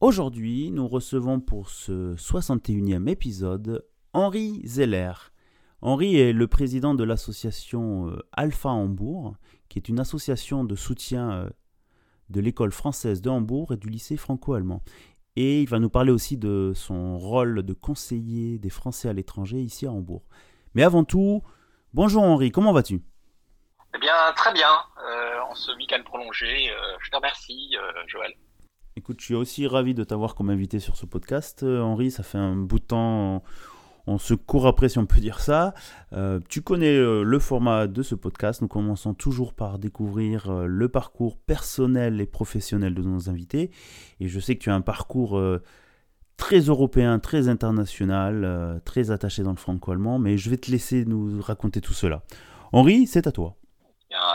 Aujourd'hui, nous recevons pour ce 61e épisode Henri Zeller. Henri est le président de l'association euh, Alpha Hambourg, qui est une association de soutien euh, de l'école française de Hambourg et du lycée franco-allemand. Et il va nous parler aussi de son rôle de conseiller des Français à l'étranger ici à Hambourg. Mais avant tout, bonjour Henri, comment vas-tu? Eh bien, très bien, euh, en ce week-end prolongé. je te remercie, Joël. Écoute, je suis aussi ravi de t'avoir comme invité sur ce podcast, euh, Henri. Ça fait un bout de temps, on, se court après si on peut dire ça. Euh, tu connais euh, le format de ce podcast. Nous commençons toujours par découvrir le parcours personnel et professionnel de nos invités. Et je sais que tu as un parcours très européen, très international, très attaché dans le franco-allemand. Mais je vais te laisser nous raconter tout cela. Henri, c'est à toi.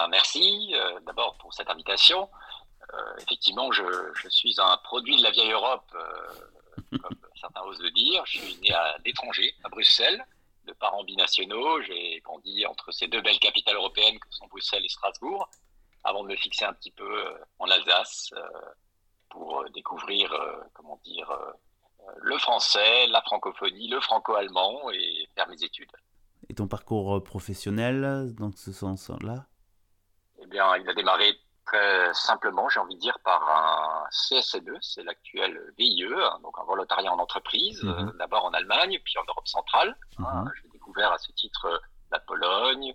Merci d'abord pour cette invitation. Euh, effectivement, je, suis un produit de la vieille Europe, euh, comme certains osent le dire. Je suis né à l'étranger, à Bruxelles, de parents binationaux. J'ai grandi entre ces deux belles capitales européennes que sont Bruxelles et Strasbourg, avant de me fixer un petit peu euh, en Alsace pour découvrir, comment dire, le français, la francophonie, le franco-allemand et faire mes études. Et ton parcours professionnel dans ce sens-là? Eh bien, il a démarré Très simplement, j'ai envie de dire, par un CSE2, c'est l'actuel VIE, hein, donc un volontariat en entreprise, mhm. euh, d'abord en Allemagne, puis en Europe centrale. Hein. Mhm. J'ai découvert à ce titre euh, la Pologne,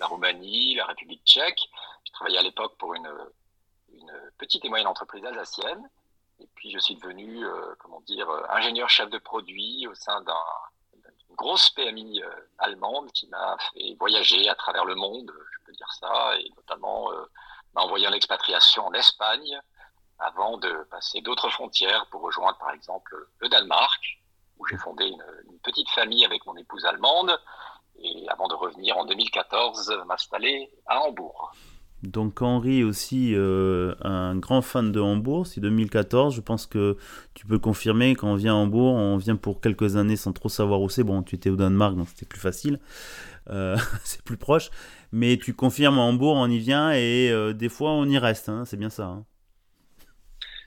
la Roumanie, la République tchèque. Je travaillais à l'époque pour une, une, petite et moyenne entreprise alsacienne. Et puis je suis devenu, euh, comment dire, ingénieur chef de produit au sein d'une grosse PMI allemande qui m'a fait voyager à travers le monde, je peux dire ça, et notamment m'a envoyé en en Espagne avant de passer d'autres frontières pour rejoindre par exemple le Danemark, où j'ai fondé une, petite famille avec mon épouse allemande, et avant de revenir en 2014 m'installer à Hambourg. Donc Henri est aussi euh, un grand fan de Hambourg, c'est 2014, je pense que tu peux confirmer quand on vient à Hambourg, on vient pour quelques années sans trop savoir où c'est, bon tu étais au Danemark donc c'était plus facile, euh, c'est plus proche, mais tu confirmes à Hambourg, on y vient et euh, des fois on y reste, hein, c'est bien ça. Hein.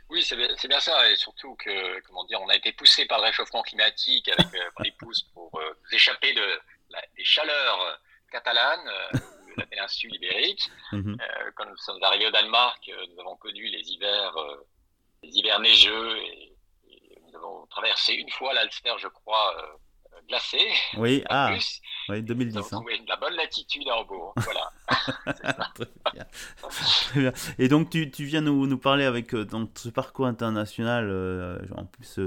Oui, c'est bien, ça, et surtout que, comment dire, on a été poussé par le réchauffement climatique avec mon épouse pour échapper de des chaleurs catalanes la péninsule ibérique. Mhm. Euh, quand nous sommes arrivés au Danemark, euh, nous avons connu les hivers, euh, les hivers neigeux et, nous avons traversé une fois l'Alster, je crois, glacé. Oui, ah, oui, 2010. Nous avons hein. trouvé la bonne latitude à Hambourg. Voilà. Très, bien. Et donc, tu, tu viens nous, nous, parler avec dans ce parcours international, en plus,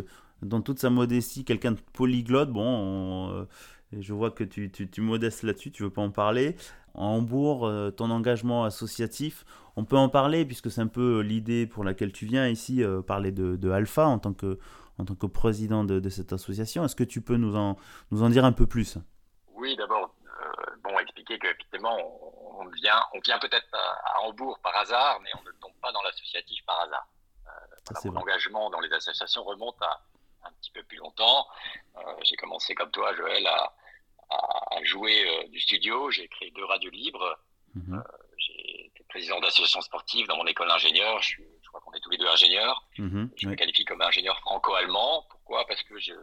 dans toute sa modestie, quelqu'un de polyglotte. Bon, je vois que tu, tu, tu modestes là-dessus, tu veux pas en parler en Hambourg, euh, ton engagement associatif, on peut en parler puisque c'est un peu l'idée pour laquelle tu viens ici euh, parler de, Alpha en tant que, en tant que président de, cette association. Est-ce que tu peux nous en, nous en dire un peu plus? Oui, d'abord, euh, bon, expliquer qu'effectivement, on, on, vient, on vient peut-être à, Hambourg par hasard, mais on ne tombe pas dans l'associatif par hasard. Euh, L'engagement dans les associations remonte à un petit peu plus longtemps. J'ai commencé comme toi, Joël, à à, jouer euh, du studio. J'ai créé deux radios libres. Mhm. Euh, j'ai été président d'association sportive dans mon école d'ingénieur. Je, crois qu'on est tous les deux ingénieurs. Mhm. Je me qualifie comme ingénieur franco-allemand. Pourquoi? Parce que je,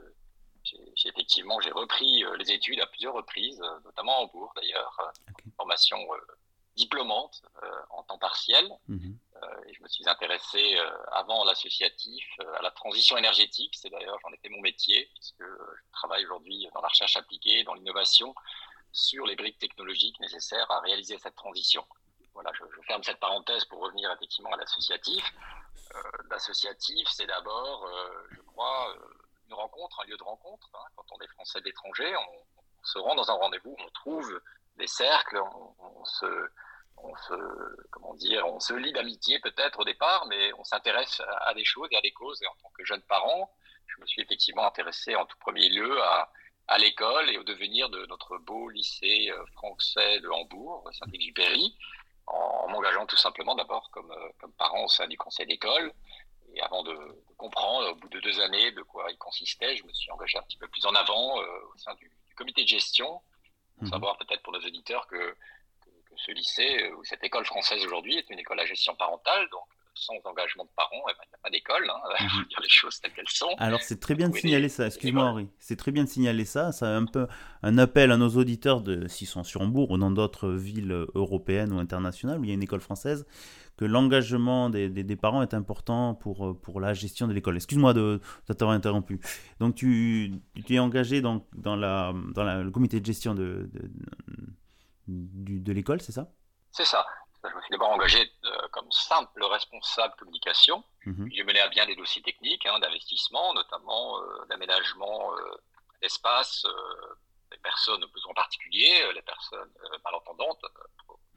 j'ai, effectivement j'ai repris euh, les études à plusieurs reprises, notamment à Hambourg d'ailleurs, formation diplômante en temps partiel. Mhm. et je me suis intéressé avant l'associatif à la transition énergétique. C'est d'ailleurs j'en ai fait mon métier puisque je travaille aujourd'hui dans la recherche appliquée, dans l'innovation sur les briques technologiques nécessaires à réaliser cette transition. Voilà, je, ferme cette parenthèse pour revenir effectivement à l'associatif. l'associatif, c'est d'abord, je crois, une rencontre, un lieu de rencontre. Hein. Quand on est français d'étranger, on, on, se rend dans un rendez-vous, on trouve des cercles, on, se, on se, comment dire, on se lie d'amitié peut-être au départ, mais on s'intéresse à, des choses et à des causes. Et en tant que jeune parent, je me suis effectivement intéressé en tout premier lieu à, à l'école et au devenir de notre beau lycée français de Hambourg, Saint-Exupéry, en, m'engageant tout simplement d'abord comme, comme parent au sein du conseil d'école. Et avant de, comprendre, au bout de deux années, de quoi il consistait, je me suis engagé un petit peu plus en avant au sein du, comité de gestion, pour mhm. savoir peut-être pour nos auditeurs que, ce lycée euh, ou cette école française aujourd'hui est une école à gestion parentale, donc sans engagement de parents, eh ben, il n'y a pas d'école, hein, mhm. dire les choses telles qu'elles sont. Alors c'est très bien de signaler ça, excuse-moi Henri, c'est très bien de signaler ça, c'est un peu un appel à nos auditeurs, de, s'ils sont sur Hambourg ou dans d'autres villes européennes ou internationales où il y a une école française, que l'engagement des, des, parents est important pour, pour la gestion de l'école. Excuse-moi de, t'avoir interrompu. Donc tu, tu es engagé dans, dans, la, dans la, le comité de gestion de, de, de l'école, c'est ça? C'est ça. Je me suis d'abord engagé euh, comme simple responsable communication. Mhm. J'ai mené à bien des dossiers techniques hein, d'investissement, notamment euh, d'aménagement d'espace des personnes aux besoins particuliers, les personnes malentendantes.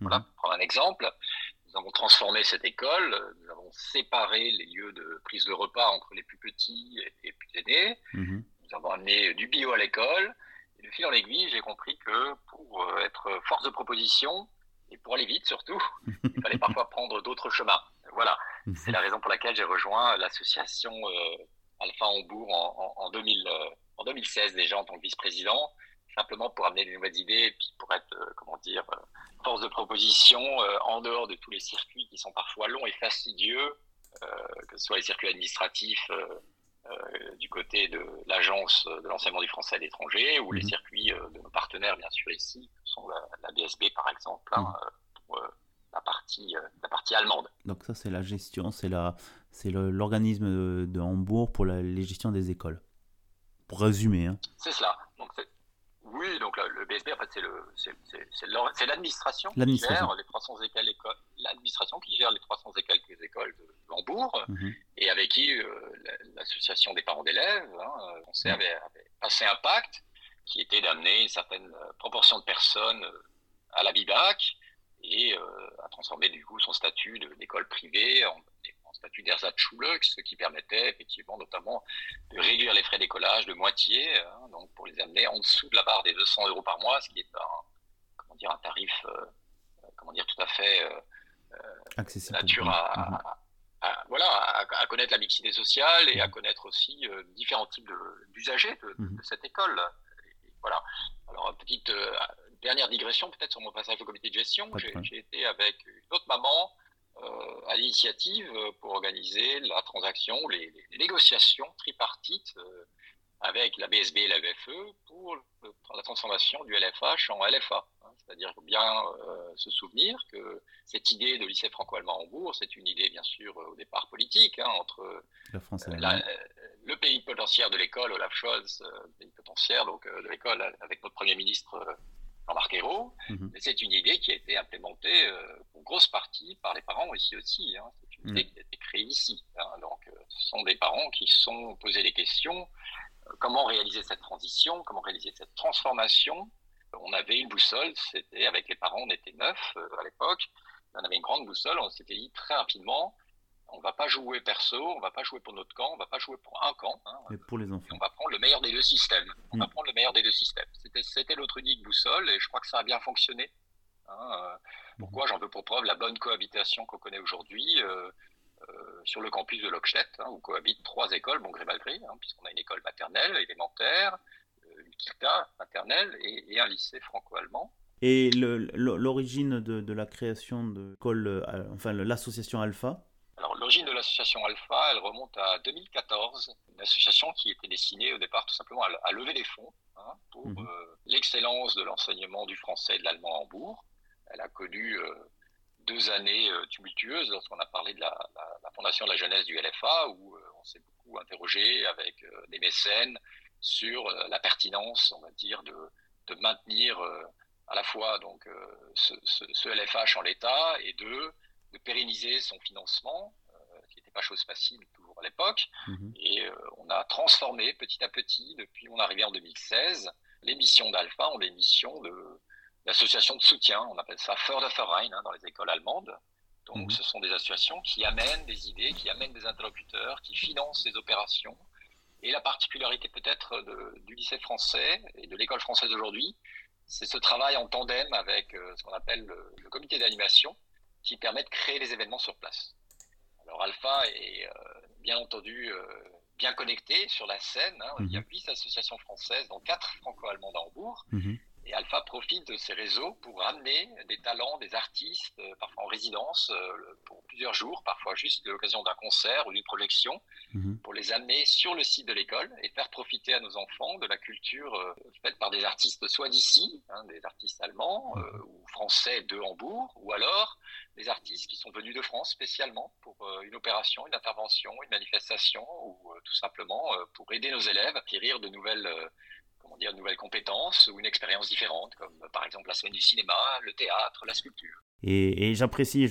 voilà, mhm. pour prendre un exemple. Nous avons transformé cette école, nous avons séparé les lieux de prise de repas entre les plus petits et les plus aînés. Mhm. Nous avons amené du bio à l'école. Et de fil en aiguille, j'ai compris que pour euh, être force de proposition, et pour aller vite surtout, il fallait parfois prendre d'autres chemins. Voilà, mhm. c'est la raison pour laquelle j'ai rejoint l'association euh, Alpha Hambourg en, en, 2000, euh, en 2016 déjà en tant que vice-président simplement pour amener de nouvelles idées et puis pour être, euh, comment dire, euh, force de proposition euh, en dehors de tous les circuits qui sont parfois longs et fastidieux, que ce soit les circuits administratifs du côté de l'agence de l'enseignement du français à l'étranger ou les mhm. circuits de nos partenaires, bien sûr, ici, que sont la, BSB par exemple, hein, mhm. pour la partie, la partie allemande. Donc ça, c'est la gestion, c'est la, c'est l'organisme de, Hambourg pour la, les gestions des écoles. Pour résumer. Hein. C'est cela. Donc oui, donc le BSB, en fait, c'est l'administration qui gère les 300 écoles, l'administration qui gère les 300 et quelques écoles de Hambourg, mhm. et avec qui euh, l'association des parents d'élèves, hein, on s'est avait, passé un pacte qui était d'amener une certaine euh, proportion de personnes euh, à la BIDAC et à transformer du coup son statut d'école privée en statut d'Ersatzschule, ce qui permettait effectivement notamment de réduire les frais d'écolage de moitié, hein, donc pour les amener en dessous de la barre des 200 euros par mois, ce qui est un, comment dire, un tarif euh, euh, comment dire, tout à fait euh, accessible. Nature à, voilà, à, connaître la mixité sociale et à connaître aussi différents types d'usagers de, mhm. cette école. voilà. Alors, petite dernière digression peut-être sur mon passage au comité de gestion. J'ai été avec une autre maman à l'initiative pour organiser la transaction, les, négociations tripartites euh, avec la BSB et la VFE pour la transformation du LFH en LFA. Hein. C'est-à-dire bien euh, se souvenir que cette idée de lycée franco-allemand Hambourg, c'est une idée bien sûr au départ politique hein, entre le pays potentiaire de l'école, Olaf Scholz, le pays potentiaire donc, de l'école avec notre Premier ministre Jean-Marc Ayrault, mhm. c'est une idée qui a été implémentée euh, grosse partie par les parents ici aussi. Hein. C'est une idée qui a été créée ici. Hein. Donc, euh, ce sont des parents qui se sont posés les questions euh, comment réaliser cette transition, comment réaliser cette transformation. On avait une boussole, c'était avec les parents, on était neuf à l'époque. On avait une grande boussole, on s'était dit très rapidement on va pas jouer perso, on va pas jouer pour notre camp, on va pas jouer pour un camp. Hein. Mais pour les enfants. On va prendre le meilleur des deux systèmes. On va mm. prendre le meilleur des deux systèmes. C'était notre unique boussole et je crois que ça a bien fonctionné. Hein. Euh, pourquoi J'en veux pour preuve la bonne cohabitation qu'on connaît aujourd'hui euh, euh, sur le campus de Lockstedt, hein, où cohabitent trois écoles, bon gré mal gré, puisqu'on a une école maternelle, élémentaire, une KITA maternelle et, un lycée franco-allemand. Et l'origine de, la création de l'école, enfin l'association Alpha, alors, l'origine de l'association Alpha, elle remonte à 2014, une association qui était destinée au départ tout simplement à, lever des fonds hein, pour mhm. euh, l'excellence de l'enseignement du français et de l'allemand à Hambourg. Elle a connu euh, deux années euh, tumultueuses lorsqu'on a parlé de la, fondation de la jeunesse du LFA, où on s'est beaucoup interrogé avec des mécènes sur la pertinence, on va dire, de, de maintenir à la fois donc ce, ce, ce LFH en l'état et de de pérenniser son financement, euh, qui n'était pas chose facile toujours à l'époque. Mhm. Et euh, on a transformé petit à petit, depuis mon arrivée en 2016, les missions d'Alpha en des missions de, d'associations de soutien. On appelle ça Förderverein hein, dans les écoles allemandes. Donc, mhm. ce sont des associations qui amènent des idées, qui amènent des interlocuteurs, qui financent des opérations Et la particularité peut-être du lycée français et de l'école française aujourd'hui, c'est ce travail en tandem avec ce qu'on appelle le, comité d'animation qui permet de créer les événements sur place. Alors Alpha est bien entendu bien connecté sur la scène. Hein. Il y a mhm. huit associations françaises, dont quatre franco-allemandes à Hambourg. Mhm. Et Alpha profite de ces réseaux pour amener des talents, des artistes, euh, parfois en résidence, euh, pour plusieurs jours, parfois juste l'occasion d'un concert ou d'une projection, mhm. pour les amener sur le site de l'école et faire profiter à nos enfants de la culture euh, faite par des artistes soit d'ici, hein, des artistes allemands ou français de Hambourg, ou alors des artistes qui sont venus de France spécialement pour une opération, une intervention, une manifestation, ou tout simplement pour aider nos élèves à acquérir de nouvelles comment dire, nouvelles compétences ou une expérience différente, comme par exemple la semaine du cinéma, le théâtre, la sculpture. Et, j'apprécie,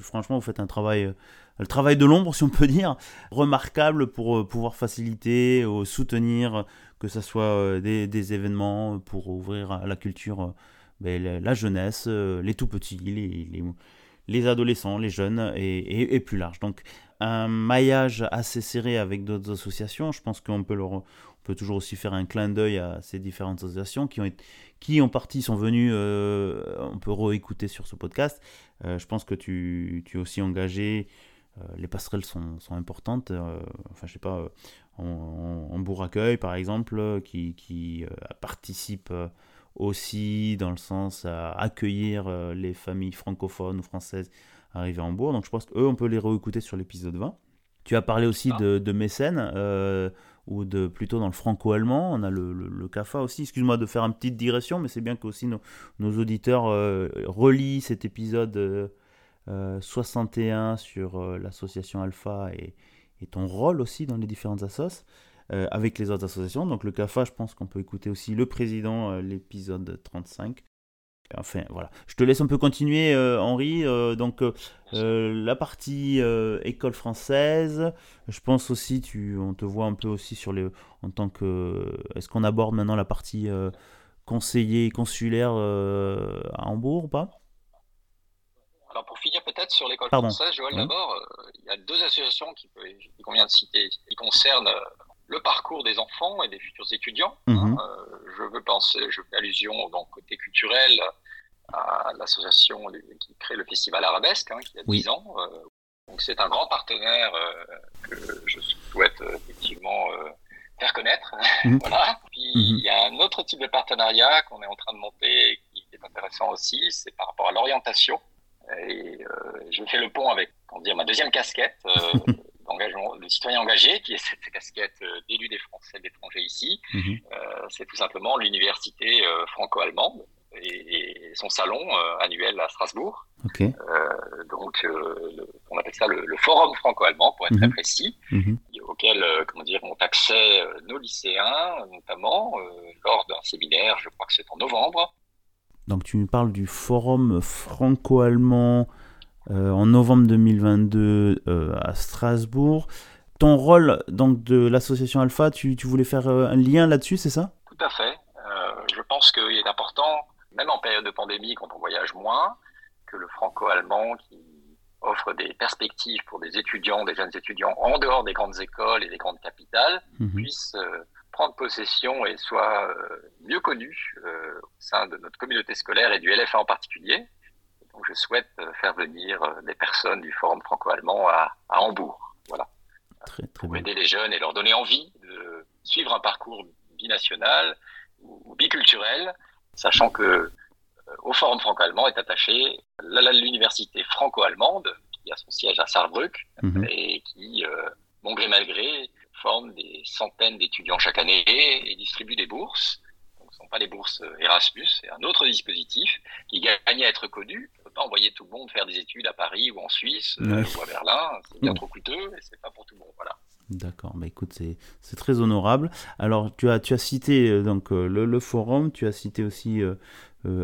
franchement, vous faites un travail, euh, le travail de l'ombre, si on peut dire, remarquable pour euh, pouvoir faciliter, ou soutenir, que ce soit euh, des, événements pour ouvrir à la culture ben, la, jeunesse, les tout petits, les, les, adolescents, les jeunes et, plus large. Donc un maillage assez serré avec d'autres associations, je pense qu'on peut on peut toujours aussi faire un clin d'œil à ces différentes associations qui ont, qui en partie sont venues, euh, on peut réécouter sur ce podcast. Euh, je pense que tu, tu es aussi engagé, euh, les passerelles sont, sont importantes. enfin, je sais pas, en, en, Bourg-Accueil par exemple, qui, qui participe aussi dans le sens à accueillir les familles francophones ou françaises arrivées en Bourg. Donc je pense qu'eux, on peut les réécouter sur l'épisode 20. Tu as parlé aussi ah. de, de mécènes ou de plutôt dans le franco-allemand. On a le, le, CAFA aussi. Excuse-moi de faire une petite digression, mais c'est bien que aussi nos, nos auditeurs euh, relient cet épisode 61 euh, sur euh, l'association Alpha et, et, ton rôle aussi dans les différentes assos avec les autres associations. Donc le CAFA, je pense qu'on peut écouter aussi le président, l'épisode 35. Enfin, voilà. Je te laisse un peu continuer, euh, Henri. Euh, donc, euh, la partie école française, je pense aussi, tu, on te voit un peu aussi sur les, en tant que. Est-ce qu'on aborde maintenant la partie conseiller consulaire à Hambourg ou pas? Alors pour finir peut-être sur l'école française, Joël, d'abord, il y a deux associations qui, de citer qui concernent le parcours des enfants et des futurs étudiants. Mhm. Hein, euh, je veux penser, je fais allusion donc côté culturel à l'association qui crée le festival Arabesque, hein, qui a 10 ans. Euh, donc c'est un grand partenaire euh, que je souhaite effectivement faire connaître. Mhm. voilà. Puis mhm. il y a un autre type de partenariat qu'on est en train de monter qui est intéressant aussi, c'est par rapport à l'orientation. Et je fais le pont avec, comment dire, ma deuxième casquette. le citoyen engagé, qui est cette casquette euh, d'élu des Français de l'étranger ici, mhm. euh, c'est tout simplement l'université euh, franco-allemande et, son salon annuel à Strasbourg. donc, on appelle ça le, forum franco-allemand, pour être très mhm. précis, mhm. auquel comment dire, ont accès nos lycéens, notamment lors d'un séminaire, je crois que c'est en novembre. Donc, tu nous parles du forum franco-allemand euh, en novembre 2022 euh, à Strasbourg. Ton rôle donc de l'association Alpha, tu, tu, voulais faire euh, un lien là-dessus, c'est ça? Tout à fait. je pense qu'il est important, même en période de pandémie, quand on voyage moins, que le franco-allemand qui offre des perspectives pour des étudiants, des jeunes étudiants en dehors des grandes écoles et des grandes capitales, mhm. puisse prendre possession et soit mieux connu au sein de notre communauté scolaire et du LFA en particulier, donc je souhaite euh, faire venir euh, des personnes du Forum franco-allemand à, Hambourg. Pour aider les jeunes et leur donner envie de suivre un parcours binational ou, biculturel, sachant que euh, au Forum franco-allemand est attaché l'université franco-allemande qui a son siège à Saarbrück mhm. et qui, bon gré mal gré, forme des centaines d'étudiants chaque année et distribue des bourses sont pas les bourses euh, Erasmus, c'est un autre dispositif qui gagne à être connu. Peut pas envoyer tout le monde faire des études à Paris ou en Suisse euh, ou à Berlin, c'est bien trop coûteux et c'est pas pour tout le monde. Voilà. D'accord, bah écoute, c'est très honorable. Alors, tu as, tu as cité euh, donc, le, forum, tu as cité aussi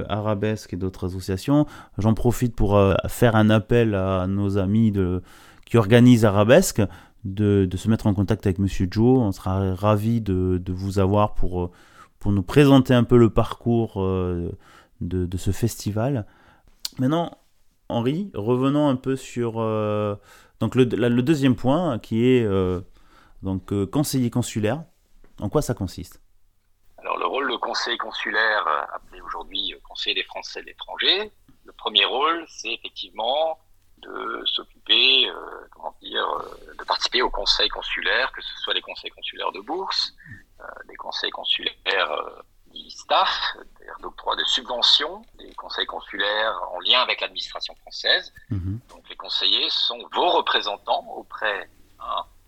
Arabesque et d'autres associations. J'en profite pour faire un appel à nos amis de, qui organisent Arabesque de, de, se mettre en contact avec Monsieur Joe. On sera ravi de, de vous avoir pour pour nous présenter un peu le parcours euh, de, ce festival. Maintenant, Henri, revenons un peu sur euh, donc le, deuxième point qui est euh, Donc, conseiller consulaire, en quoi ça consiste? Alors, le rôle de conseiller consulaire, appelé aujourd'hui conseiller des Français de l'étranger, le premier rôle, c'est effectivement de s'occuper, comment dire, de participer aux conseils consulaires, que ce soit les conseils consulaires de bourse, des conseils consulaires staff, c'est-à-dire d'octroi de subventions, des conseils consulaires en lien avec l'administration française. Mhm. Donc les conseillers sont vos représentants auprès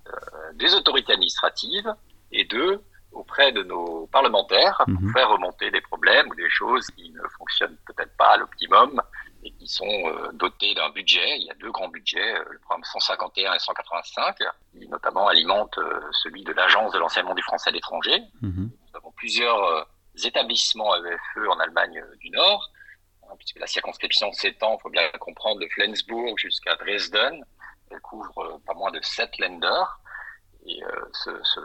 euh, des autorités administratives et deux auprès de nos parlementaires pour mhm. faire remonter des problèmes ou des choses qui ne fonctionnent peut-être pas à l'optimum et qui sont euh, dotés d'un budget. Il y a deux grands budgets, euh, le programme 151 et 185, qui notamment alimentent celui de l'Agence de l'enseignement du français à l'étranger. Mhm. Nous avons plusieurs établissements EFE en Allemagne du Nord, hein, puisque la circonscription s'étend, il faut bien comprendre, de Flensburg jusqu'à Dresden. Elle couvre euh, pas moins de sept Länder. Et euh, ce, ce,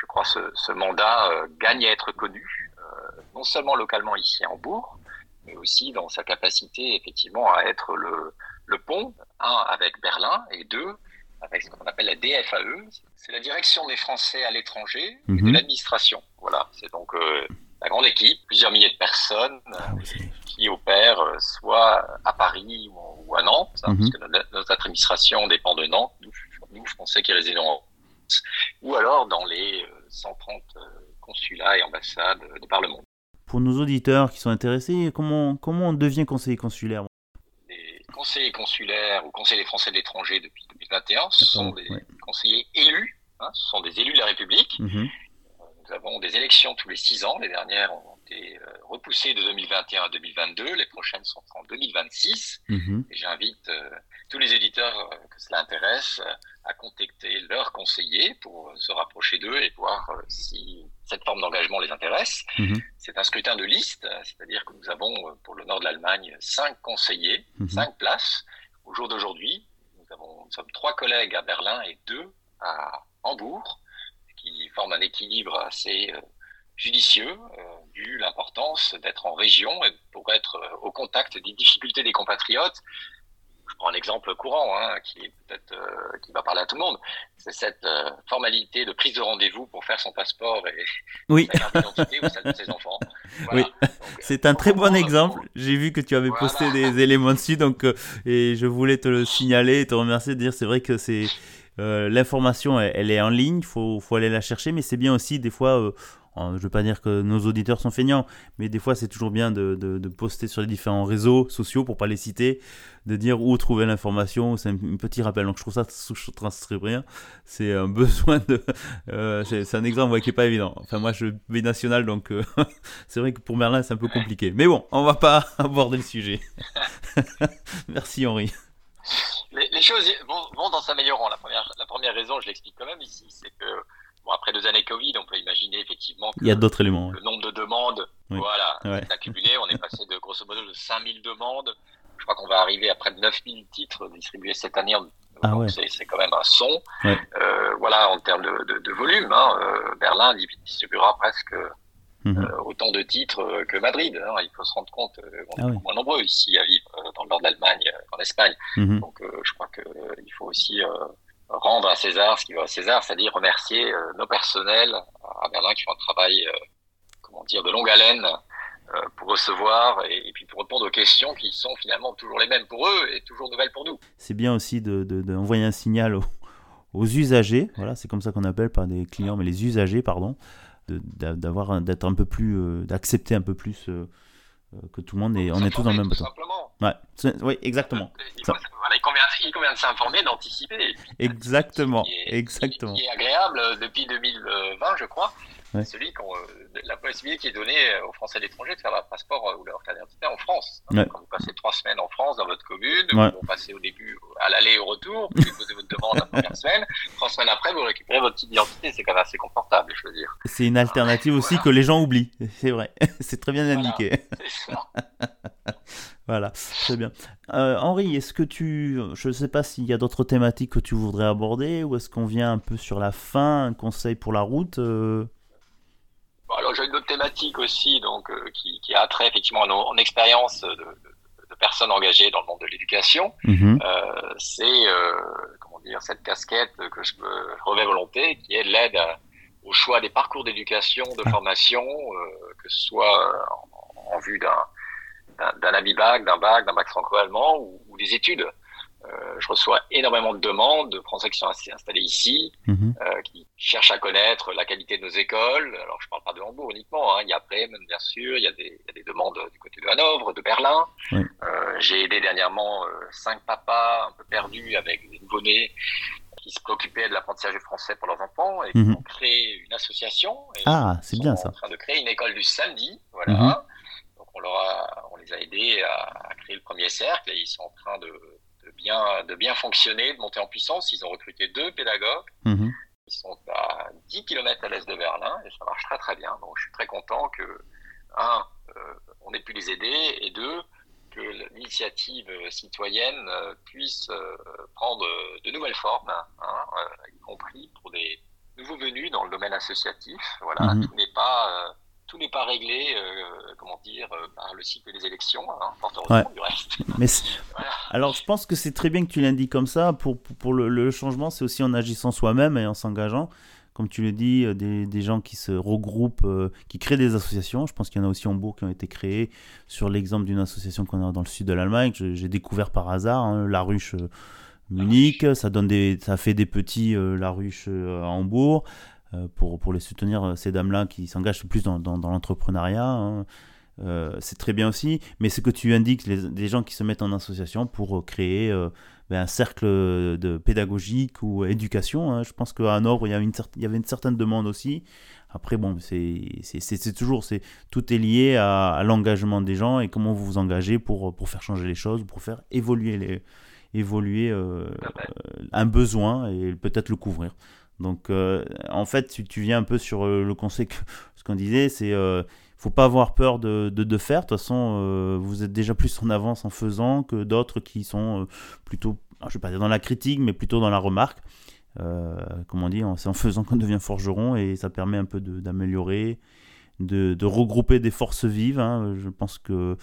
je crois ce, ce mandat euh, gagne à être connu, non seulement localement ici à Hambourg, mais aussi dans sa capacité effectivement à être le, le pont, un, avec Berlin, et deux, avec ce qu'on appelle la DFAE, c'est la direction des Français à l'étranger et de mhm. l'administration. Voilà, c'est donc grande équipe, plusieurs milliers de personnes ah qui opèrent euh, soit à Paris ou, à Nantes, hein, parce mhm. que notre, administration dépend de Nantes, nous, nous Français qui résidons en France, ou alors dans les 130 euh, euh, consulats et ambassades de par le monde. Pour nos auditeurs qui sont intéressés, comment, comment on devient conseiller consulaire Les conseillers consulaires ou conseillers français de l'étranger depuis 2021, ce sont des conseillers élus, hein, ce sont des élus de la République. Mhm. Nous avons des élections tous les six ans. Les dernières ont été euh, repoussées de 2021 à 2022. Les prochaines sont en 2026. Mhm. Et j'invite euh, tous les éditeurs euh, que cela intéresse à contacter leurs conseillers pour se rapprocher d'eux et voir si cette forme d'engagement les intéresse. Mhm. C'est un scrutin de liste, c'est-à-dire que nous avons pour le nord de l'Allemagne cinq conseillers, mhm. cinq places. Au jour d'aujourd'hui, nous, avons, nous sommes trois collègues à Berlin et deux à Hambourg qui forment un équilibre assez euh, judicieux, euh, vu l'importance d'être en région et pour être euh, au contact des difficultés des compatriotes. Je prends un exemple courant hein, qui est peut-être qui va parler à tout le monde. C'est cette formalité de prise de rendez-vous pour faire son passeport et oui. sa carte d'identité ou celle de ses enfants. Oui, c'est un très bon exemple. J'ai vu que tu avais posté des éléments dessus, donc et je voulais te le signaler et te remercier de dire c'est vrai que c'est euh, l'information, elle, est en ligne, faut, faut, aller la chercher, mais c'est bien aussi des fois, euh, je ne veux pas dire que nos auditeurs sont feignants, mais des fois c'est toujours bien de, poster sur les différents réseaux sociaux, pour pas les citer, de dire où trouver l'information, c'est un, petit rappel. Donc je trouve ça bien, c'est un besoin de... Euh, c'est un exemple qui n'est pas évident. Enfin moi je vais national, donc c'est vrai que pour Merlin c'est un peu compliqué. Mais bon, on va pas aborder le sujet. Merci Henri les, choses vont, dans s'améliorant. La première, la première raison, je l'explique quand même ici, c'est que bon, après deux années Covid, on peut imaginer effectivement que Il y a d'autres éléments. Le nombre de demandes, voilà, est accumulé. On est passé de grosso modo de 5000 demandes. Je crois qu'on va arriver à près de 9000 titres distribués cette année. Ah c'est quand même un son. Euh, voilà, en termes de, de, volume, hein, euh, Berlin distribuera presque Mhm. Euh, autant de titres que Madrid. Hein. Il faut se rendre compte, on est ah moins nombreux ici à vivre dans le nord de l'Allemagne, en Espagne. Mhm. Donc je crois qu'il faut aussi rendre à César ce qui va à César, c'est-à-dire remercier nos personnels à Berlin qui font un travail, comment dire, de longue haleine pour recevoir et, puis pour répondre aux questions qui sont finalement toujours les mêmes pour eux et toujours nouvelles pour nous. C'est bien aussi d'envoyer de, un signal aux, aux usagers, voilà, c'est comme ça qu'on appelle pas des clients, mais les usagers, pardon, d'avoir d'être un peu plus euh, d'accepter un peu plus euh, euh, que tout le monde est on est tous dans le même bateau. Ouais, oui, exactement. Il, convient, il convient, de s'informer, d'anticiper. Exactement, exactement. Ce qui est agréable depuis 2020, je crois, celui qu'on, euh, la possibilité qui est donnée aux Français de l'étranger de faire leur passeport euh, ou leur carte d'identité en France. Quand vous passez trois semaines en France dans votre commune, vous passez au début à l'aller et au retour, vous déposez votre demande la première semaine, trois semaines après vous récupérez votre petite identité, c'est quand même assez confortable, je veux dire. C'est une alternative aussi que les gens oublient, c'est vrai, c'est très bien indiqué. Voilà, très bien. Euh, Henri, est-ce que tu, je ne sais pas s'il y a d'autres thématiques que tu voudrais aborder, ou est-ce qu'on vient un peu sur la fin, un conseil pour la route alors j'ai une autre thématique aussi, donc euh, qui, a trait effectivement à mon expérience de, personnes engagées dans le monde de l'éducation. Mhm. c'est comment dire cette casquette que je me revais volonté, qui est l'aide au choix des parcours d'éducation, de ah. formation, que ce soit en, vue d'un d'un habit bac, d'un bac, d'un bac franco-allemand ou, ou, des études. Euh, je reçois énormément de demandes de Français qui sont installés ici, mhm. euh, qui cherchent à connaître la qualité de nos écoles. Alors, je ne parle pas de Hambourg uniquement, hein. il y a Bremen, bien sûr, il y, a des, il y, a des, demandes du côté de Hanovre, de Berlin. Euh, J'ai aidé dernièrement euh, cinq papas un peu perdus avec des nouveau-nés qui se préoccupaient de l'apprentissage du français pour leurs enfants et qui mhm. ont créé une association. ah, c'est bien ça. en train de créer une école du samedi, voilà. Mhm. Donc, on, leur a, on les a aidés à, à créer le premier cercle et ils sont en train de bien, de bien fonctionner, de monter en puissance. Ils ont recruté deux pédagogues. Mhm. Ils sont à 10 km à l'est de Berlin et ça marche très très bien. Donc je suis très content que, un, euh, on ait pu les aider et deux, que l'initiative citoyenne euh, puisse euh, prendre de nouvelles formes, hein, y compris pour des nouveaux venus dans le domaine associatif. Voilà, mhm. tout n'est pas tout n'est pas réglé, euh, comment dire, euh, par le cycle des élections, hein, fort heureusement du reste. Mais Alors je pense que c'est très bien que tu l'indiques comme ça. Pour, pour, le, changement, c'est aussi en agissant soi-même et en s'engageant. Comme tu le dis, euh, des, des, gens qui se regroupent, qui créent des associations. Je pense qu'il y en a aussi en Bourg qui ont été créées. Sur l'exemple d'une association qu'on a dans le sud de l'Allemagne, j'ai découvert par hasard, hein, la ruche Munich. Ça, donne des, ça fait des petits la ruche à Hambourg. Euh, pour, pour les soutenir, euh, ces dames-là qui s'engagent plus dans, dans, l'entrepreneuriat. Hein. Euh, c'est très bien aussi, mais ce que tu indiques, les, des gens qui se mettent en association pour créer ben, un cercle de pédagogique ou éducation. Hein. Je pense qu'à Hanovre, il y, avait une il y avait une certaine demande aussi. Après, bon, c'est toujours, c'est tout est lié à, l'engagement des gens et comment vous vous engagez pour, pour faire changer les choses, pour faire évoluer, les, évoluer un besoin et peut-être le couvrir. Donc, euh, en fait, tu, tu, viens un peu sur euh, le conseil, que, ce qu'on disait, c'est euh, faut pas avoir peur de, de, faire. De toute façon, euh, vous êtes déjà plus en avance en faisant que d'autres qui sont plutôt, je vais pas dire dans la critique, mais plutôt dans la remarque. comme on dit, c'est en faisant qu'on devient forgeron et ça permet un peu d'améliorer, de, regrouper des forces vives. Hein. Je pense que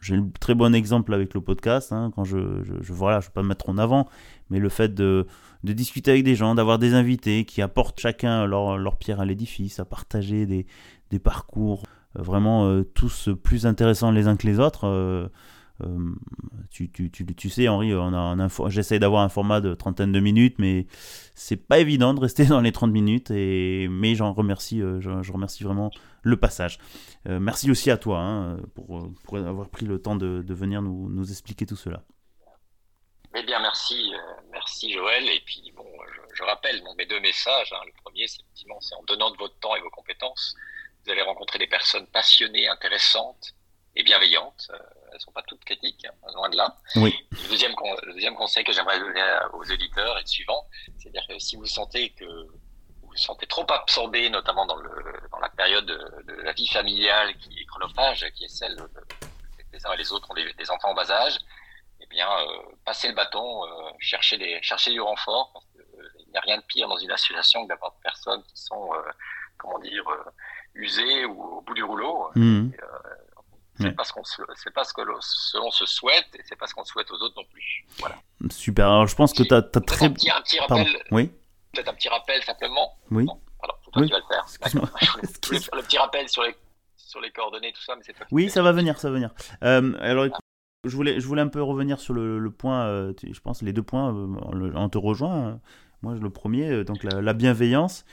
j'ai un très bon exemple avec le podcast. Hein, quand je, je, je voilà, je vais pas me mettre en avant, mais le fait de discuter avec des gens, d'avoir des invités qui apportent chacun leur, pierre à l'édifice, à partager des, des parcours euh, vraiment euh, tous plus intéressants les uns que les autres. Euh, tu, tu, tu, tu, sais, Henri, j'essaie d'avoir un format de trentaine de minutes, mais c'est pas évident de rester dans les 30 minutes. Et, mais j'en remercie, je, remercie vraiment le passage. merci aussi à toi hein, pour, avoir pris le temps de, venir nous, nous expliquer tout cela. Eh bien, merci, euh, merci Joël. Et puis, bon, je, rappelle mes deux messages. Hein. Le premier, c'est c'est en donnant de votre temps et vos compétences, vous allez rencontrer des personnes passionnées, intéressantes et bienveillantes. Euh, elles ne sont pas toutes critiques, hein, loin de là. Oui. Le deuxième, le deuxième conseil que j'aimerais donner aux éditeurs est le suivant. C'est-à-dire que si vous sentez que vous vous sentez trop absorbé, notamment dans, le, dans la période de, la vie familiale qui est chronophage, qui est celle de, les uns et les autres ont des, des enfants en bas âge, eh bien, euh, passer le bâton, euh, des, chercher du renfort, parce qu'il euh, n'y a rien de pire dans une association que d'avoir des personnes qui sont, comment dire, usées ou au bout du rouleau. Mmh. C'est pas ce qu'on c'est pas ce que l'on se souhaite et c'est pas ce qu'on souhaite aux autres non plus. Voilà. Super. Alors je pense que tu as, très un petit, un petit rappel. Oui. Peut-être un petit rappel simplement. Oui. Non, toi oui. tu vas le faire. Je voulais faire le petit rappel sur les sur les coordonnées tout ça mais c'est toi. Oui, ça va venir, ça va venir. Euh, alors je voulais, je voulais un peu revenir sur le, point, euh, je pense les deux points, euh, on te rejoint. Hein. Moi, le premier, euh, donc la, bienveillance,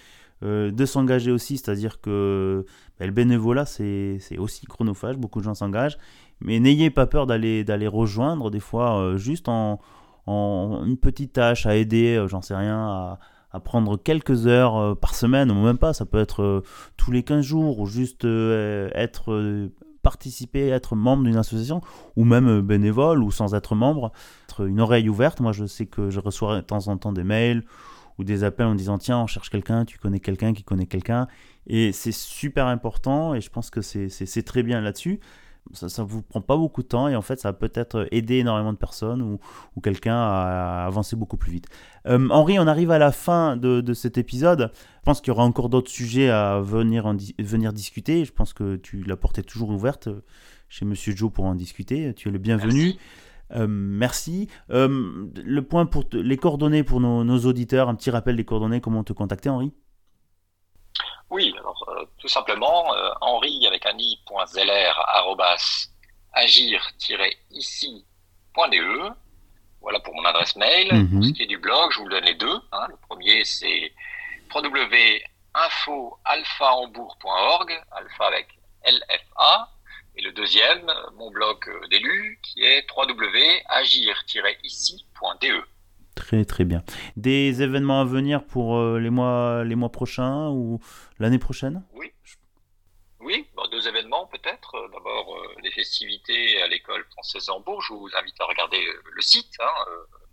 de s'engager aussi, c'est-à-dire que bah, le bénévolat, c'est aussi chronophage, beaucoup de gens s'engagent, mais n'ayez pas peur d'aller rejoindre, des fois, juste en, en, une petite tâche à aider, j'en sais rien, à, à prendre quelques heures par semaine, ou même pas, ça peut être tous les 15 jours, ou juste être participer, être membre d'une association, ou même euh, bénévole, ou sans être membre, être une oreille ouverte. Moi, je sais que je reçois de temps en temps des mails des appels en disant tiens, on cherche quelqu'un, tu connais quelqu'un qui connaît quelqu'un. Et c'est super important, et je pense que c'est très bien là-dessus ça ne vous prend pas beaucoup de temps et en fait ça va peut-être aider énormément de personnes ou, ou quelqu'un à, avancer beaucoup plus vite. Euh, Henri, on arrive à la fin de, de cet épisode. Je pense qu'il y aura encore d'autres sujets à venir, en venir discuter. Je pense que tu la porte est toujours ouverte. chez Monsieur Joe pour en discuter. Tu es le bienvenu. Le point pour les coordonnées pour nos, auditeurs, un petit rappel des coordonnées, comment te contacter, Henri? Oui, alors tout simplement, Henri avec un i.zeller agir-ici.de. Voilà pour mon adresse mail. Pour mhm. ce qui est du blog, je vous le donne les deux. Hein. Le premier, c'est www.infoalphahambourg.org, alpha avec LFA. Et le deuxième, mon blog d'élu, qui est www.agir-ici.de. Très très bien. Des événements à venir pour euh, les mois, les mois prochains ou l'année prochaine? Oui. Oui, deux événements peut-être. D'abord, euh, les festivités à l'école française Hambourg. Je vous invite à regarder euh, le site, hein,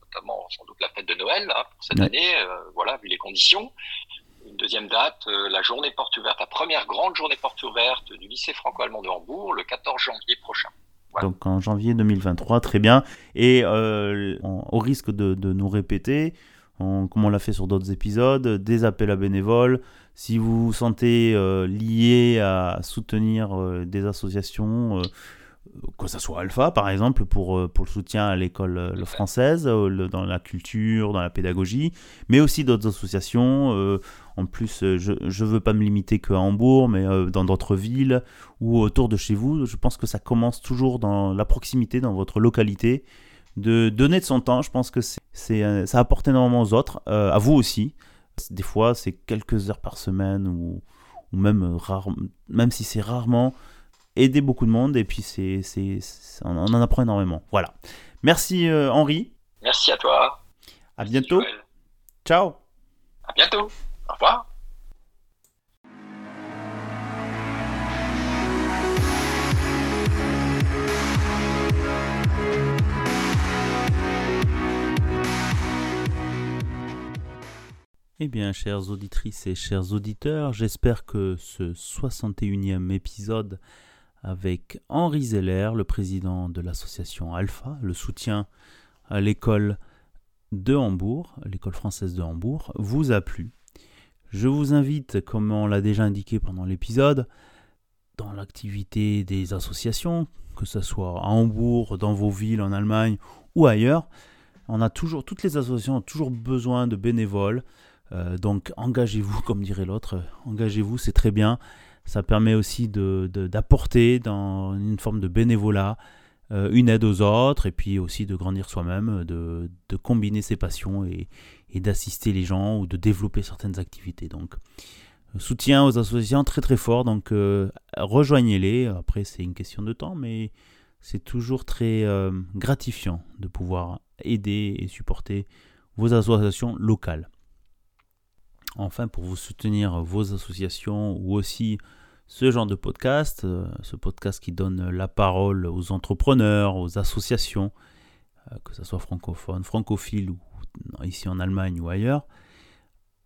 notamment sans doute la fête de Noël hein, pour cette année, voilà, vu les conditions. Deuxième date, euh, la journée porte ouverte, la première grande journée porte ouverte du lycée franco-allemand de Hambourg, le 14 janvier prochain. Donc en janvier 2023, très bien. Et euh, au risque de, nous répéter, comme on l'a fait sur d'autres épisodes, des appels à bénévoles. Si vous vous sentez euh, lié à soutenir des associations, que ce soit Alpha par exemple, pour, pour le soutien à l'école française, dans la culture, dans la pédagogie, mais aussi d'autres associations. En plus, euh, je ne veux pas me limiter qu'à Hambourg, mais euh, dans d'autres villes ou autour de chez vous. Je pense que ça commence toujours dans la proximité, dans votre localité. De donner de son temps, je pense que c'est, euh, ça apporte énormément aux autres, à vous aussi. Des fois, c'est quelques heures par semaine ou, même, même si c'est rarement, aider beaucoup de monde et puis c'est, c'est, on en apprend énormément. Voilà. Merci Henri. Merci à toi. À bientôt. Ciao. À bientôt. Eh bien, chères auditrices et chers auditeurs, j'espère que ce 61e épisode avec Henri Zeller, le président de l'association Alpha, le soutien à l'école de Hambourg, l'école française de Hambourg, vous a plu. Je vous invite, comme on l'a déjà indiqué pendant l'épisode, dans l'activité des associations, que ce soit à Hambourg, dans vos villes, en Allemagne ou ailleurs. On a toujours, toutes les associations ont toujours besoin de bénévoles. Euh, donc engagez-vous, comme dirait l'autre, engagez-vous, c'est très bien. Ça permet aussi d'apporter de, dans une forme de bénévolat une aide aux autres et puis aussi de grandir soi-même, de, de, combiner ses passions et, et d'assister les gens ou de développer certaines activités. Donc, euh, soutien aux associations très très fort. Donc, euh, rejoignez-les. Après, c'est une question de temps, mais c'est toujours très euh, gratifiant de pouvoir aider et supporter vos associations locales. Enfin, pour vous soutenir vos associations ou aussi ce genre de podcast, ce podcast qui donne la parole aux entrepreneurs, aux associations, que ce soit francophone, francophile ou ici en Allemagne ou ailleurs,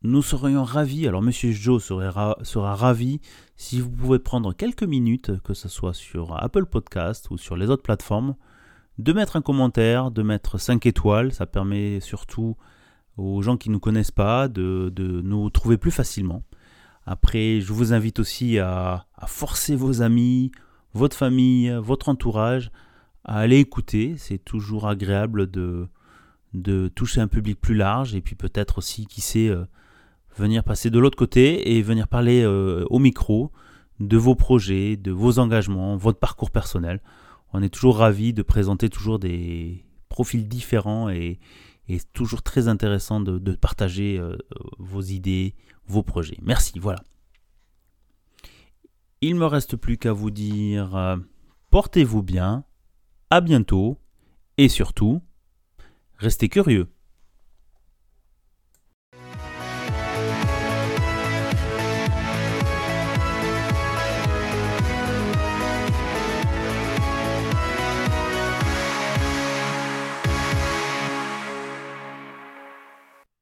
nous serions ravis, alors Monsieur Joe sera ravi si vous pouvez prendre quelques minutes, que ce soit sur Apple Podcast ou sur les autres plateformes, de mettre un commentaire, de mettre 5 étoiles, ça permet surtout aux gens qui ne nous connaissent pas de, nous trouver plus facilement. Après, je vous invite aussi à, forcer vos amis, votre famille, votre entourage à aller écouter. C'est toujours agréable de, de toucher un public plus large et puis peut-être aussi, qui sait, euh, venir passer de l'autre côté et venir parler euh, au micro de vos projets, de vos engagements, votre parcours personnel. On est toujours ravi de présenter toujours des profils différents et, et toujours très intéressant de, partager euh, vos idées, vos projets. Merci, voilà. Il me reste plus qu'à vous dire portez-vous bien, à bientôt et surtout Restez curieux.